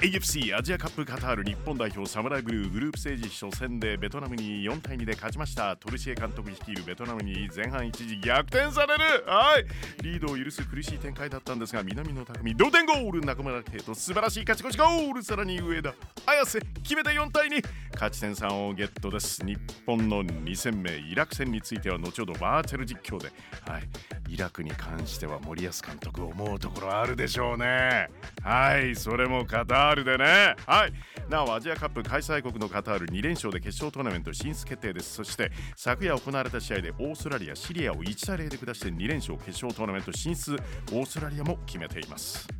AFC アジアカップカタール日本代表サムライブルーグループステージ初戦でベトナムに4対2で勝ちました。トルシエ監督率いるベトナムに前半一時逆転される！はい！リードを許す苦しい展開だったんですが南野拓実同点ゴール！中村圭と素晴らしい勝ち越しゴール！さらに上田綾瀬決めて4対2勝ち点3をゲットです。日本の2戦目イラク戦については後ほどバーチャル実況で。はい。イラクに関しては森保監督思うところあるでしょうね。はいそれもカタールでね。はい。なおアジアカップ開催国のカタール2連勝で決勝トーナメント進出決定です。そして昨夜行われた試合でオーストラリアシリアを1対0で下して2連勝決勝トーナメント進出。オーストラリアも決めています。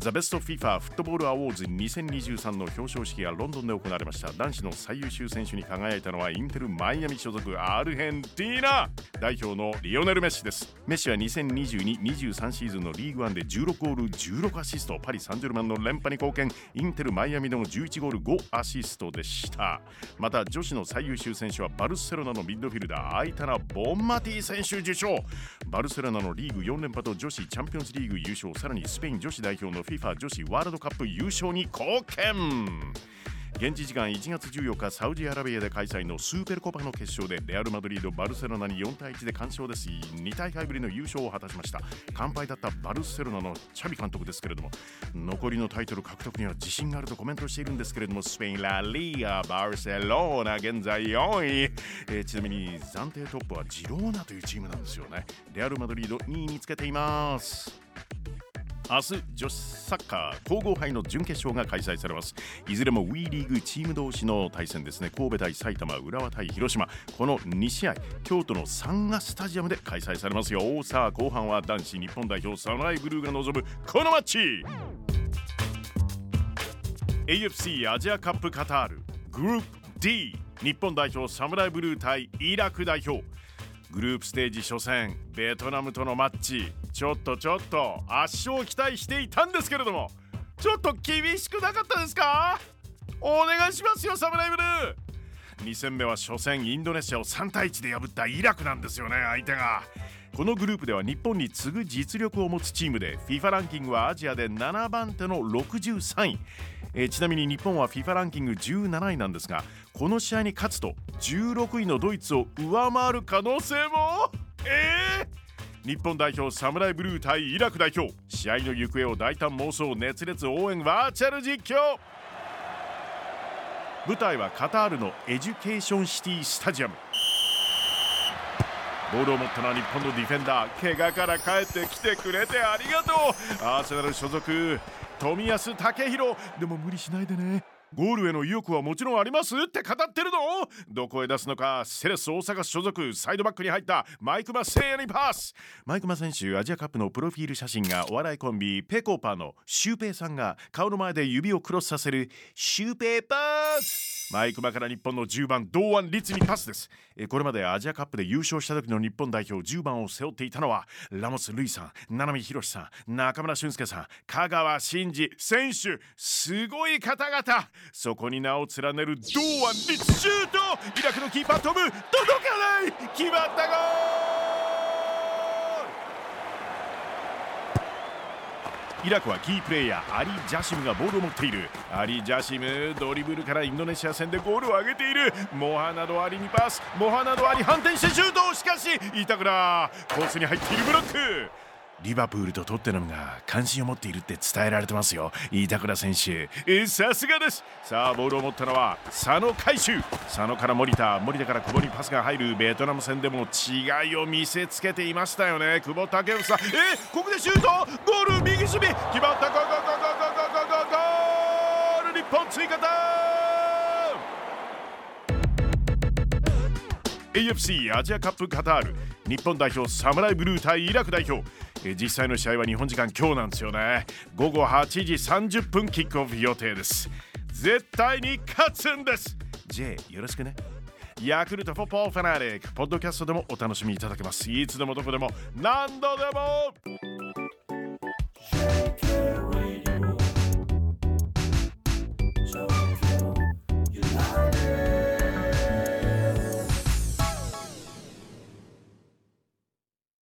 ザ・ベスト・フィファ・フットボール・アワーズ2023の表彰式がロンドンで行われました。男子の最優秀選手に輝いたのはインテル・マイアミ所属アルヘンティーナ代表のリオネル・メッシです。メッシは2022-23シーズンのリーグワンで16ゴール16アシスト。パリ・サンジェルマンの連覇に貢献。インテル・マイアミでも11ゴール5アシストでした。また女子の最優秀選手はバルセロナのミッドフィルダーアイタナ・ボンマティ選手受賞。バルセロナのリーグ4連覇と女子チャンピオンズリーグ優勝さらにスペイン女子代表の FIFA 女子ワールドカップ優勝に貢献。現地時間1月14日サウジアラビアで開催のスーペルコパの決勝でレアル・マドリード・バルセロナに4対1で完勝です。2大会ぶりの優勝を果たしました。完敗だったバルセロナのチャビ監督ですけれども残りのタイトル獲得には自信があるとコメントしているんですけれどもスペイン・ラ・リーガ・バルセロナ現在4位、えー、ちなみに暫定トップはジローナというチームなんですよね。レアル・マドリード2位につけています。明日女子サッカー皇后杯の準決勝が開催されます。いずれも WE リーグチーム同士の対戦ですね。神戸対埼玉浦和対広島。この2試合京都のサンガスタジアムで開催されますよ。さあ後半は男子日本代表サムライブルーが臨むこのマッチ。AFC アジアカップカタールグループ D 日本代表サムライブルー対イラク代表。グループステージ初戦ベトナムとのマッチちょっとちょっと圧勝を期待していたんですけれどもちょっと厳しくなかったですか？お願いしますよサムライブルー。2戦目は初戦インドネシアを3対1で破ったイラクなんですよね相手が。このグループでは日本に次ぐ実力を持つチームで FIFA ランキングはアジアで7番手の63位。えー、ちなみに日本は FIFA ランキング17位なんですがこの試合に勝つと16位のドイツを上回る可能性も？えー、日本代表サムライブルー対イラク代表。試合の行方を大胆妄想熱烈応援バーチャル実況。舞台はカタールのエデュケーションシティスタジアム。ボールを持ったのは日本のディフェンダー。怪我から帰ってきてくれてありがとう。アーセナル所属富安武宏でも無理しないでね。ゴールへの意欲はもちろんあります。って語ってるの。どこへ出すのか。セレッソ大阪所属サイドバックに入った。マイクマ聖夜にパス。マイクマ選手アジアカップのプロフィール写真がお笑いコンビぺこぱのシュウペイさんが顔の前で指をクロスさせるシュウペイパスマイクマから日本の10番堂安律にパスです。これまでアジアカップで優勝した時の日本代表10番を背負っていたのはラモス・ルイさん七海宏さん中村俊輔さん香川真司選手。すごい方々。そこに名を連ねる堂安律シュート。イラクのキーパー飛ぶ届かない。決まったゴーイラクはキープレーヤーアリ・ジャシムがボールを持っている。アリ・ジャシムドリブルからインドネシア戦でゴールを挙げている。モハナド・アリにパス。モハナド・アリ反転してシュートしかし板倉コースに入っているブロック。リバプールとトッテナムが関心を持っているって伝えられてますよ。板倉選手。さすがです。さあボールを持ったのは佐野海舟佐野から森田。森田から久保にパスが入るベトナム戦でも違いを見せつけていましたよね。久保建英。えここでシュート。ゴール右守備。決まった。ゴーゴーゴーゴーゴーゴーゴール日本追加点 AFC アジアカップカタール日本代表サムライブルー対イラク代表。実際の試合は日本時間今日なんですよね。午後8時30分キックオフ予定です。絶対に勝つんです。J よろしくね。ヤクルトフォポーファナリックポッドキャストでもお楽しみいただけます。いつでもどこでも何度でも。